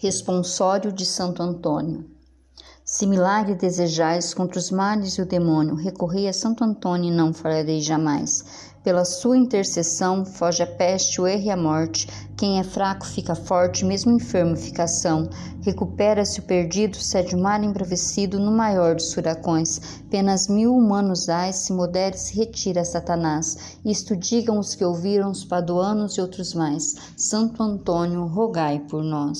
Responsório de Santo Antônio. Se milagre desejais contra os males e o demônio, recorrei a Santo Antônio e não falharei jamais. Pela sua intercessão, foge a peste, o erro e a morte. Quem é fraco fica forte, mesmo enfermo fica são. Recupera-se o perdido, cede o mar embravecido no maior dos furacões. Penas mil humanos ais, se modere, se retira Satanás. Isto digam os que ouviram, os paduanos e outros mais. Santo Antônio, rogai por nós.